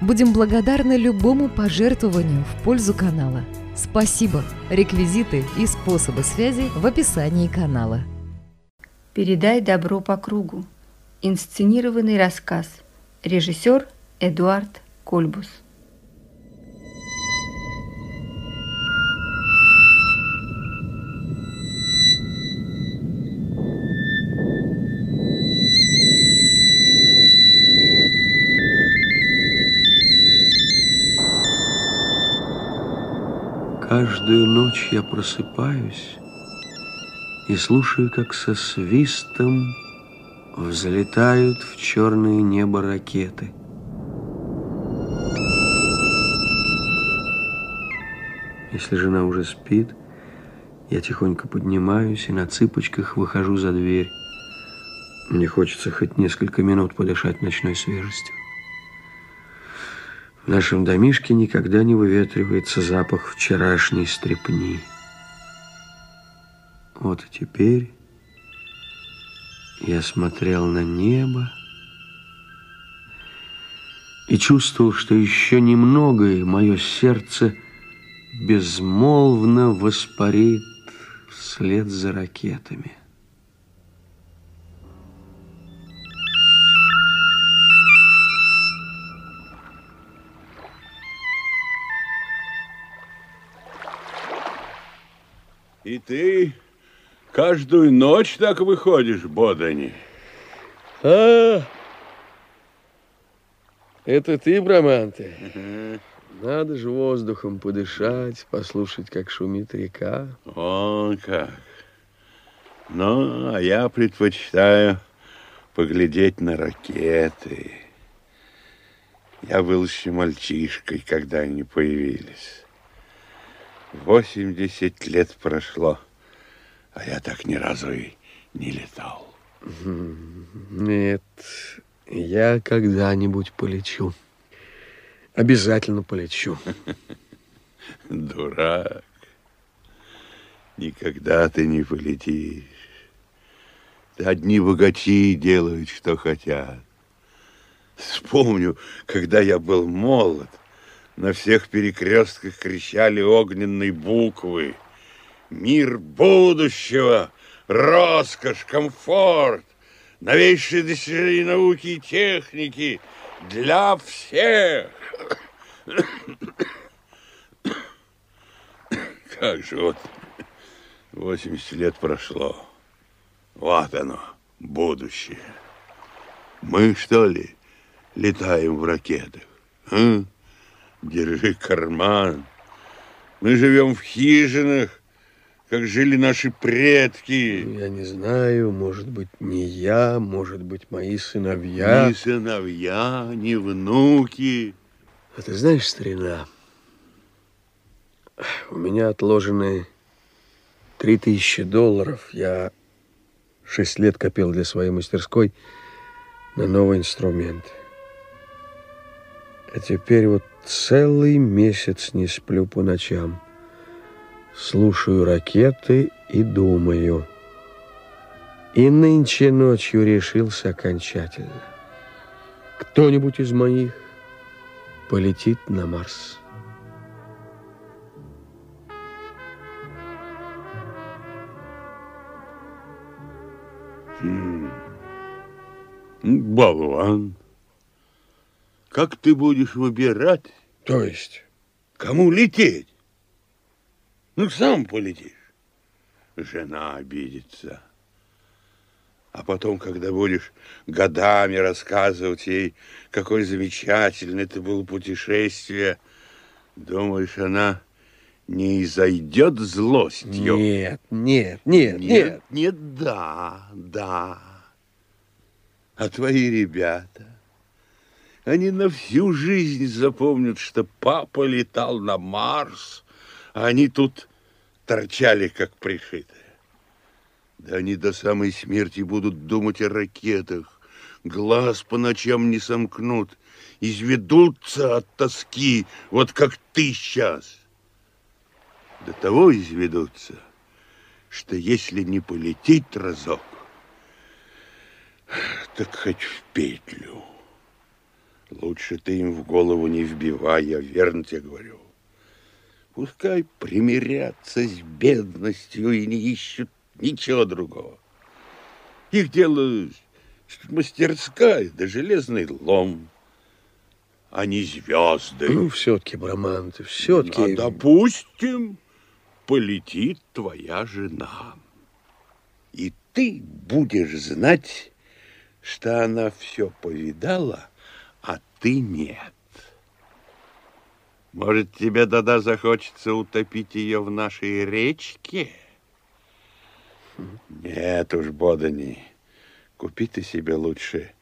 Будем благодарны любому пожертвованию в пользу канала. Спасибо! Реквизиты и способы связи в описании канала. «Передай добро по кругу». Инсценированный рассказ. Режиссер Эдуард Кольбус. Каждую ночь я просыпаюсь и слушаю, как со свистом взлетают в черное небо ракеты. Если жена уже спит, я тихонько поднимаюсь и на цыпочках выхожу за дверь. Мне хочется хоть несколько минут подышать ночной свежестью. В нашем домишке никогда не выветривается запах вчерашней стрепни. Вот и теперь я смотрел на небо и чувствовал, что еще немного, и мое сердце безмолвно воспарит вслед за ракетами. И ты каждую ночь так выходишь, Бодани? А, это ты, Браманте? Надо же воздухом подышать, послушать, как шумит река. О, как. Ну, а я предпочитаю поглядеть на ракеты. Я был еще мальчишкой, когда они появились. Восемьдесят лет прошло, а я так ни разу и не летал. Нет, я когда-нибудь полечу. Обязательно полечу. Дурак. Никогда ты не полетишь. Одни богачи делают, что хотят. Вспомню, когда я был молод, на всех перекрестках кричали огненные буквы. Мир будущего, роскошь, комфорт, новейшие достижения науки и техники для всех. Как же вот 80 лет прошло. Вот оно, будущее. Мы, что ли, летаем в ракетах? А? Держи карман. Мы живем в хижинах, как жили наши предки. Я не знаю, может быть, не я, может быть, мои сыновья. Ни сыновья, ни внуки. А ты знаешь, старина, у меня отложены три тысячи долларов. Я шесть лет копил для своей мастерской на новый инструмент. А теперь вот целый месяц не сплю по ночам. Слушаю ракеты и думаю. И нынче ночью решился окончательно. Кто-нибудь из моих полетит на Марс. Болван. Как ты будешь выбирать, То есть? кому лететь? Ну, сам полетишь. Жена обидится. А потом, когда будешь годами рассказывать ей, какое замечательное это было путешествие, думаешь, она не изойдет злостью? Нет, нет, нет, нет. Нет, нет, да, да. А твои ребята, Они на всю жизнь запомнят, что папа летал на Марс, а они тут торчали, как пришитые. Да они до самой смерти будут думать о ракетах, глаз по ночам не сомкнут, изведутся от тоски, вот как ты сейчас. До того изведутся, что если не полететь разок, так хоть в петлю. Лучше ты им в голову не вбивай, я верно тебе говорю. Пускай примирятся с бедностью и не ищут ничего другого. Их дело мастерская да железный лом, а не звезды. Ну, все-таки, Брамант, все-таки... А допустим, полетит твоя жена. И ты будешь знать, что она все повидала, ты нет. Может, тебе тогда захочется утопить ее в нашей речке? Нет уж, Бодани, купи ты себе лучше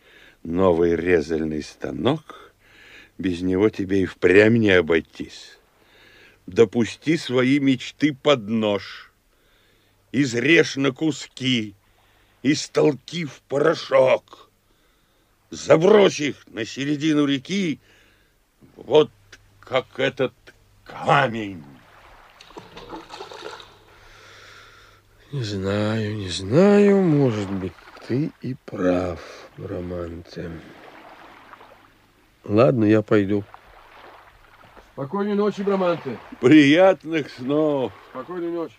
новый резальный станок, без него тебе и впрямь не обойтись. Допусти свои мечты под нож, изрежь на куски, истолки в порошок, забрось их на середину реки, вот как этот камень. Не знаю, не знаю, может быть, ты и прав, Романте. Ладно, я пойду. Спокойной ночи, Браманте. Приятных снов. Спокойной ночи.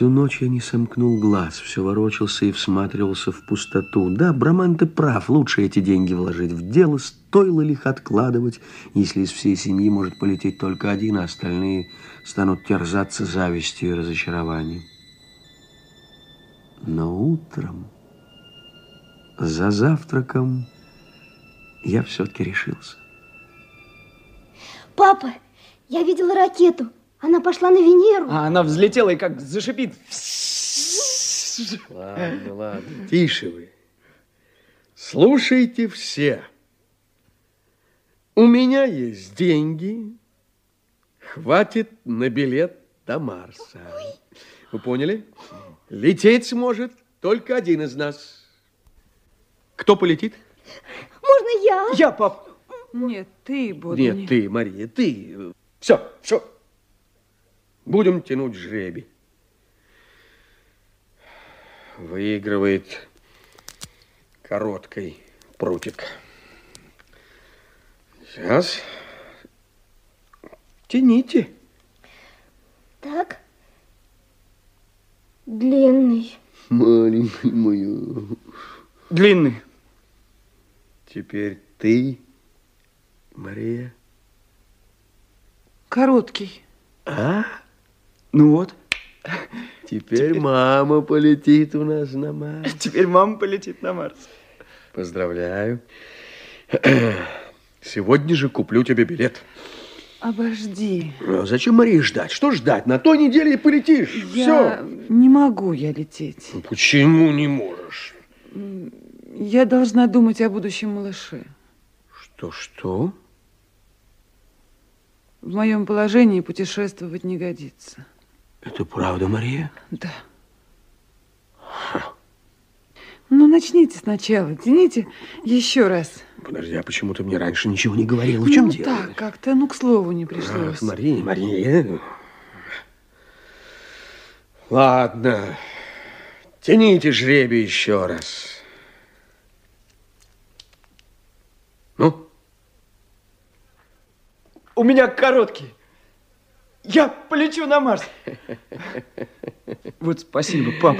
Всю ночь я не сомкнул глаз, все ворочался и всматривался в пустоту. Да, Браман, ты прав, лучше эти деньги вложить в дело, стоило ли их откладывать, если из всей семьи может полететь только один, а остальные станут терзаться завистью и разочарованием. Но утром, за завтраком, я все-таки решился. Папа, я видела ракету. Она пошла на Венеру. А она взлетела и как зашипит. Ладно, ладно, тише вы. Слушайте все. У меня есть деньги. Хватит на билет до Марса. Вы поняли? Лететь сможет только один из нас. Кто полетит? Можно я? Я, пап. Нет, ты, Бодни. Нет, ты, Мария, ты. Все, все. Будем тянуть жребий. Выигрывает короткой прутик. Сейчас. Тяните. Так. Длинный. Маленький моя. Длинный. Теперь ты, Мария. Короткий. А? Ну вот. Теперь, мама полетит у нас на Марс. Теперь мама полетит на Марс. Поздравляю. Сегодня же куплю тебе билет. Обожди. А зачем Марии ждать? Что ждать? На той неделе и полетишь. Я Все. не могу я лететь. Почему не можешь? Я должна думать о будущем малыше. Что-что? В моем положении путешествовать не годится. Это правда, Мария? Да. Ну, начните сначала. Тяните еще раз. Подожди, а почему ты мне раньше ничего не говорила? В чем ну, дело? так, как-то, ну, к слову не Ах, пришлось. Мария, Мария. Ладно. Тяните жребий еще раз. Ну? У меня короткий. Я полечу на Марс. Вот спасибо, пап.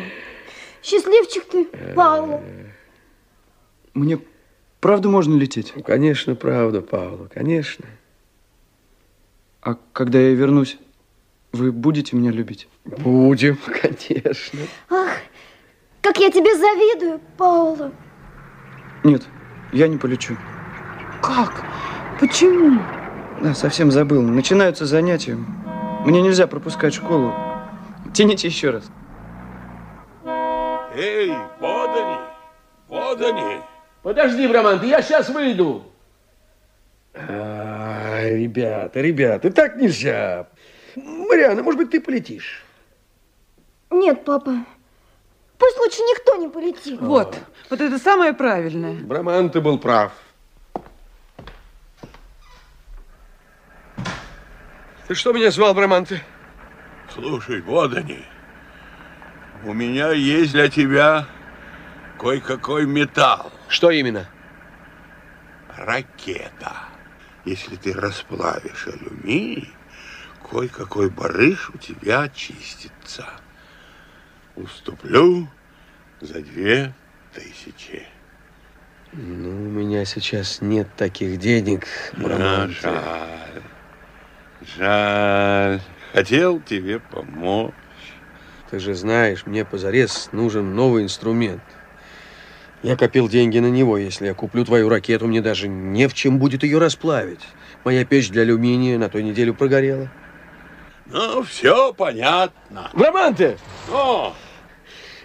Счастливчик ты, Паула. Мне правда можно лететь? Ну, конечно, правда, Павла, конечно. А когда я вернусь, вы будете меня любить? Будем, конечно. Ах, как я тебе завидую, Паула. Нет, я не полечу. Как? Почему? Да, совсем забыл. Начинаются занятия. Мне нельзя пропускать школу. Тяните еще раз. Эй, вот они, вот они. Подожди, Брамант, я сейчас выйду. А, ребята, ребята, так нельзя. Мариана, может быть, ты полетишь? Нет, папа. Пусть лучше никто не полетит. Вот, вот это самое правильное. Брамант, ты был прав. Ты что меня звал, Браманты? Слушай, вот они. У меня есть для тебя кое-какой металл. Что именно? Ракета. Если ты расплавишь алюминий, кое-какой барыш у тебя очистится. Уступлю за две тысячи. Ну, у меня сейчас нет таких денег, А, Браманты. жаль. Жаль. Хотел тебе помочь. Ты же знаешь, мне позарез нужен новый инструмент. Я копил деньги на него. Если я куплю твою ракету, мне даже не в чем будет ее расплавить. Моя печь для алюминия на той неделю прогорела. Ну, все понятно. Браманты! О,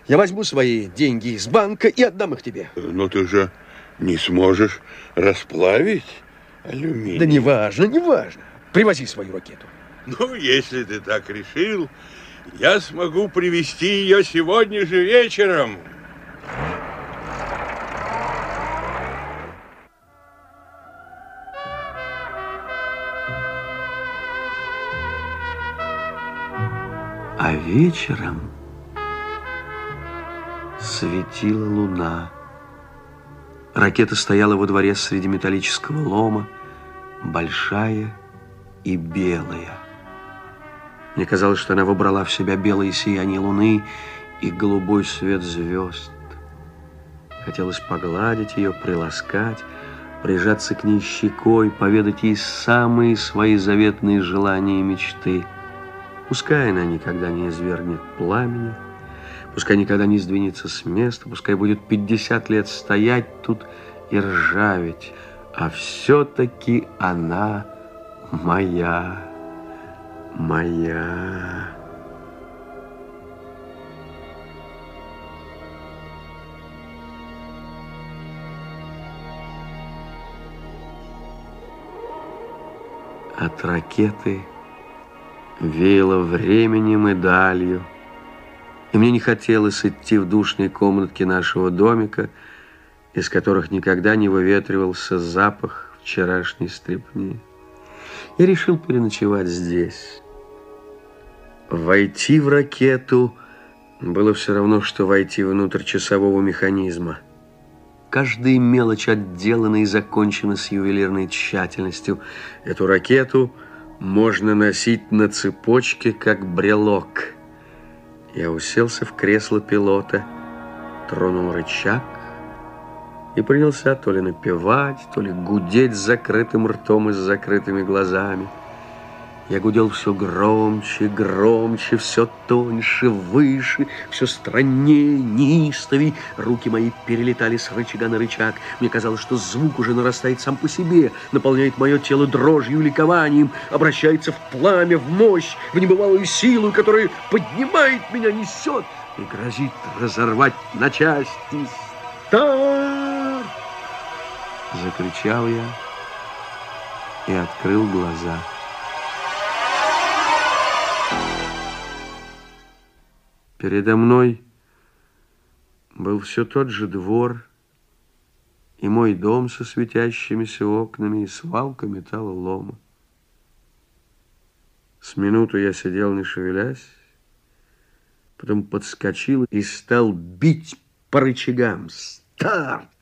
Я возьму свои деньги из банка и отдам их тебе. но ты же не сможешь расплавить алюминий. Да неважно, неважно. Привози свою ракету. Ну, если ты так решил, я смогу привезти ее сегодня же вечером. А вечером светила луна. Ракета стояла во дворе среди металлического лома, большая и белая. Мне казалось, что она вобрала в себя белое сияние луны и голубой свет звезд. Хотелось погладить ее, приласкать, прижаться к ней щекой, поведать ей самые свои заветные желания и мечты. Пускай она никогда не извергнет пламени, пускай никогда не сдвинется с места, пускай будет 50 лет стоять тут и ржаветь, а все-таки она моя, моя. От ракеты веяло временем и далью. И мне не хотелось идти в душные комнатки нашего домика, из которых никогда не выветривался запах вчерашней стрепни. Я решил переночевать здесь. Войти в ракету было все равно, что войти внутрь часового механизма. Каждая мелочь отделана и закончена с ювелирной тщательностью. Эту ракету можно носить на цепочке, как брелок. Я уселся в кресло пилота, тронул рычаг и принялся то ли напевать, то ли гудеть с закрытым ртом и с закрытыми глазами. Я гудел все громче, громче, все тоньше, выше, все страннее, неистовей. Руки мои перелетали с рычага на рычаг. Мне казалось, что звук уже нарастает сам по себе, наполняет мое тело дрожью и ликованием, обращается в пламя, в мощь, в небывалую силу, которая поднимает меня, несет и грозит разорвать на части. Старт! Закричал я и открыл глаза. Передо мной был все тот же двор и мой дом со светящимися окнами и свалка металлолома. С минуту я сидел, не шевелясь, потом подскочил и стал бить по рычагам. Старт!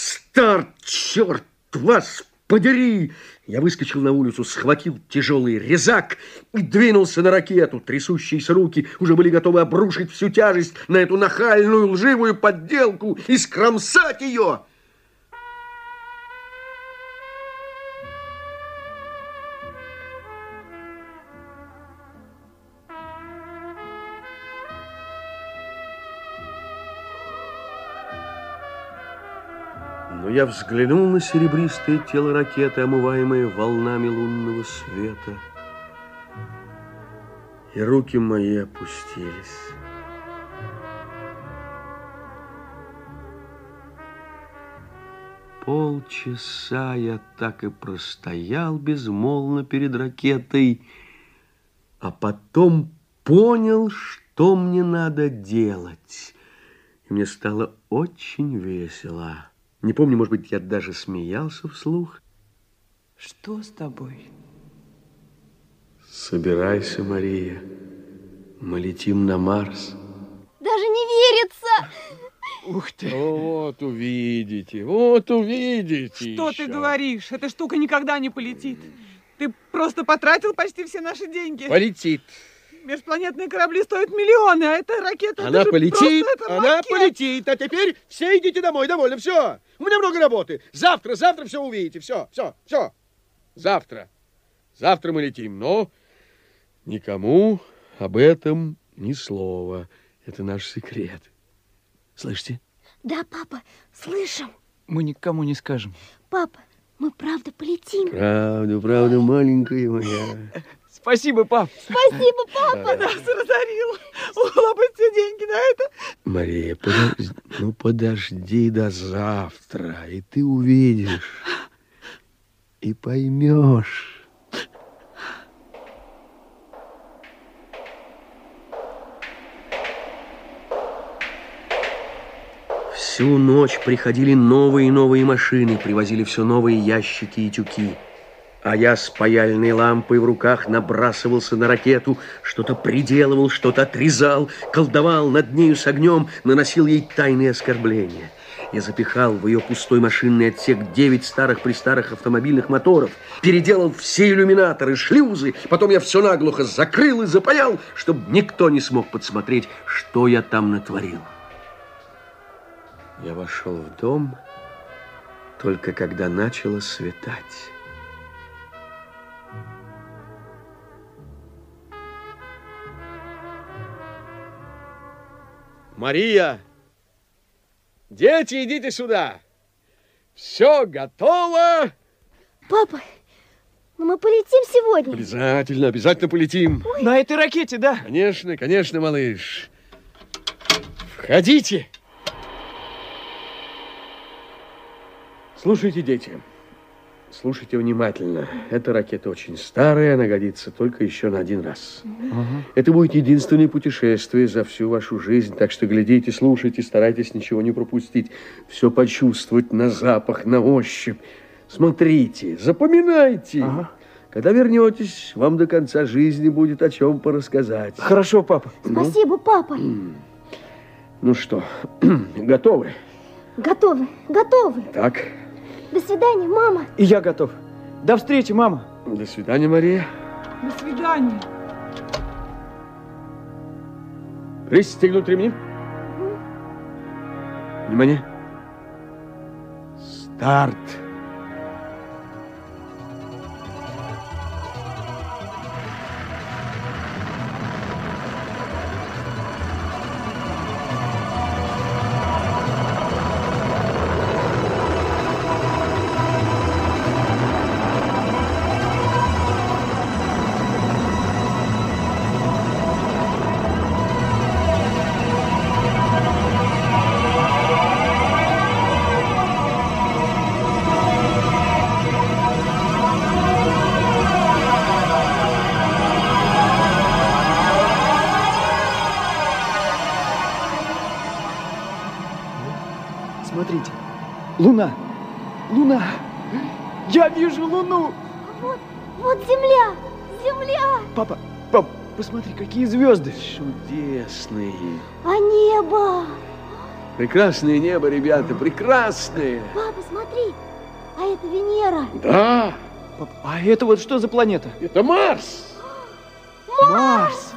Старт! Черт вас подери! Я выскочил на улицу, схватил тяжелый резак и двинулся на ракету. Трясущиеся руки уже были готовы обрушить всю тяжесть на эту нахальную лживую подделку и скромсать ее. Я взглянул на серебристое тело ракеты, омываемое волнами лунного света, и руки мои опустились. Полчаса я так и простоял безмолвно перед ракетой, а потом понял, что мне надо делать. И мне стало очень весело. Не помню, может быть, я даже смеялся вслух. Что с тобой? Собирайся, Мария. Мы летим на Марс. Даже не верится! Ух ты! Вот увидите, вот увидите Что еще. ты говоришь? Эта штука никогда не полетит. Ты просто потратил почти все наши деньги. Полетит. Межпланетные корабли стоят миллионы, а эта ракета... Она полетит, просто она ракета. полетит. А теперь все идите домой, довольно, все. У меня много работы. Завтра, завтра все увидите, все, все, все. Завтра. Завтра мы летим, но никому об этом ни слова. Это наш секрет. Слышите? Да, папа, слышим. Мы никому не скажем. Папа, мы правда полетим. Правда, правда, маленькая моя. Спасибо, пап. Спасибо, папа. Нас разорил. Улопать все деньги на это. Мария, подожди, ну подожди до завтра, и ты увидишь, и поймешь. Всю ночь приходили новые и новые машины, привозили все новые ящики и тюки. А я с паяльной лампой в руках набрасывался на ракету, что-то приделывал, что-то отрезал, колдовал над нею с огнем, наносил ей тайные оскорбления. Я запихал в ее пустой машинный отсек девять старых-престарых автомобильных моторов, переделал все иллюминаторы, шлюзы, потом я все наглухо закрыл и запаял, чтобы никто не смог подсмотреть, что я там натворил. Я вошел в дом только когда начало светать. Мария! Дети, идите сюда! Все готово! Папа, ну мы полетим сегодня. Обязательно, обязательно полетим. На этой ракете, да. Конечно, конечно, малыш. Входите. Слушайте, дети. Слушайте внимательно. Эта ракета очень старая, она годится только еще на один раз. Это будет единственное путешествие за всю вашу жизнь, так что глядите, слушайте, старайтесь ничего не пропустить. Все почувствовать на запах, на ощупь. Смотрите, запоминайте. Когда вернетесь, вам до конца жизни будет о чем порассказать. Хорошо, папа. Спасибо, папа. Ну что, готовы? Готовы, готовы. Так, До свидания, мама. И я готов. До встречи, мама. до свидания, Мария. До свидания. Пристегнуть ремни. Внимание. Старт. Смотрите. Луна. Луна. Я вижу луну. Вот, вот земля, земля. Папа, пап, посмотри, какие звезды. Чудесные. А небо. Прекрасное небо, ребята, прекрасное. Папа, смотри, а это Венера. Да, Пап, а это вот что за планета? это Марс. Марс.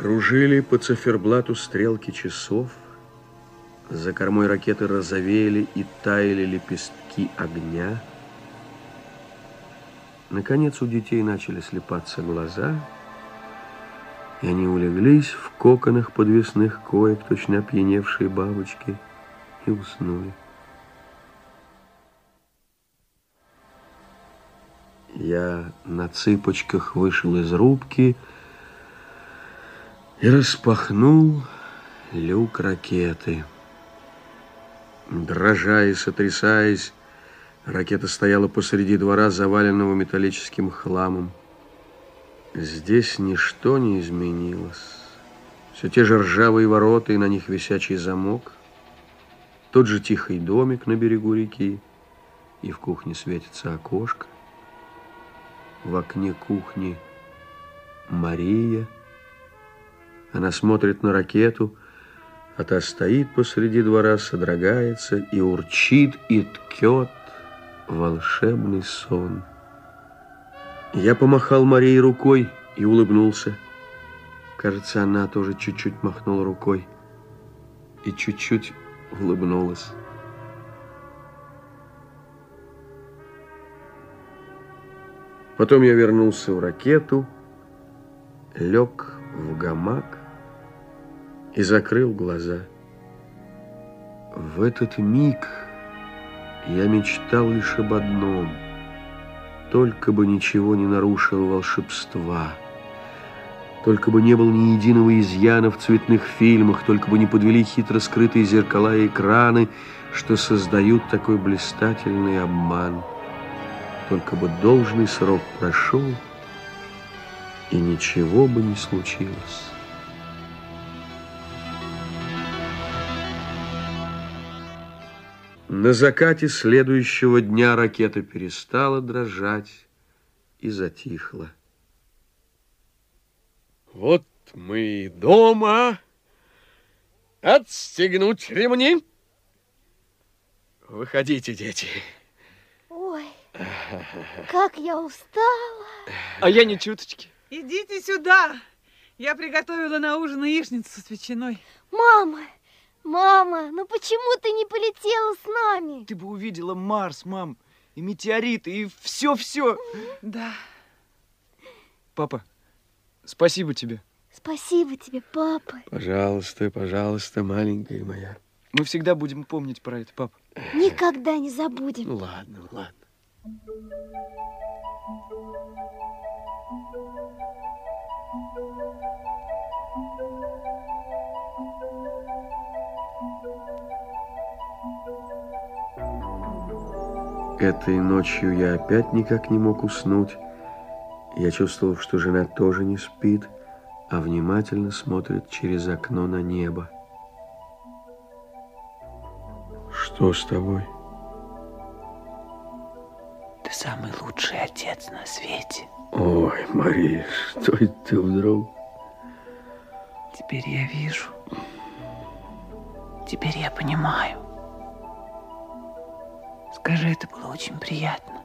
Кружили по циферблату стрелки часов, за кормой ракеты розовели и таяли лепестки огня. Наконец у детей начали слепаться глаза, и они улеглись в коконах подвесных коек, точно опьяневшие бабочки, и уснули. Я на цыпочках вышел из рубки распахнул люк ракеты. Дрожа и сотрясаясь, ракета стояла посреди двора, заваленного металлическим хламом. Здесь ничто не изменилось. Все те же ржавые ворота и на них висячий замок. Тот же тихий домик на берегу реки, и в кухне светится окошко. В окне кухни Мария. Она смотрит на ракету, а та стоит посреди двора, содрогается и урчит, и ткет волшебный сон. Я помахал Марии рукой и улыбнулся. Кажется, она тоже чуть-чуть махнула рукой и чуть-чуть улыбнулась. Потом я вернулся в ракету, лег в гамак и закрыл глаза. В этот миг я мечтал лишь об одном. Только бы ничего не нарушило волшебства. Только бы не было ни единого изъяна в цветных фильмах, только бы не подвели хитро скрытые зеркала и экраны, что создают такой блистательный обман. Только бы должный срок прошел, и ничего бы не случилось. На закате следующего дня ракета перестала дрожать и затихла. Вот мы и дома. Отстегнуть ремни. Выходите, дети. Ой, как я устала. А я не чуточки. Идите сюда. Я приготовила на ужин яичницу с ветчиной. Мама, мама, ну почему ты не полетела с нами? Ты бы увидела Марс, мам, и метеориты, и все-все. Да. Папа, спасибо тебе. Спасибо тебе, папа. Пожалуйста, пожалуйста, маленькая моя. Мы всегда будем помнить про это, папа. Никогда не забудем. Ну ладно, ладно. Этой ночью я опять никак не мог уснуть. Я чувствовал, что жена тоже не спит, а внимательно смотрит через окно на небо. Что с тобой? Ты самый лучший отец на свете. Ой, Мария, что это ты вдруг? Теперь я вижу. Теперь я понимаю. Скажи, это было очень приятно.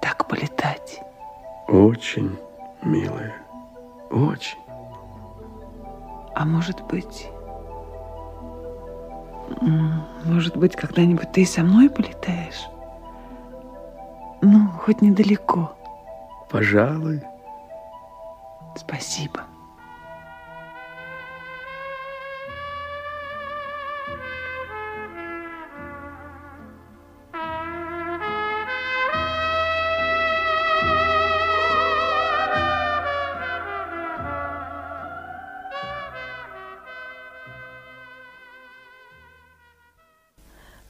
Так полетать. Очень, милая, очень. А может быть... Может быть, когда-нибудь ты со мной полетаешь? Ну, хоть недалеко. Пожалуй. Спасибо.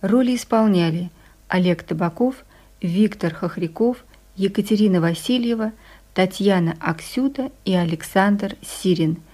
Роли исполняли Олег Табаков, Виктор Хохряков, Екатерина Васильева, Татьяна Аксюта и Александр Сирин –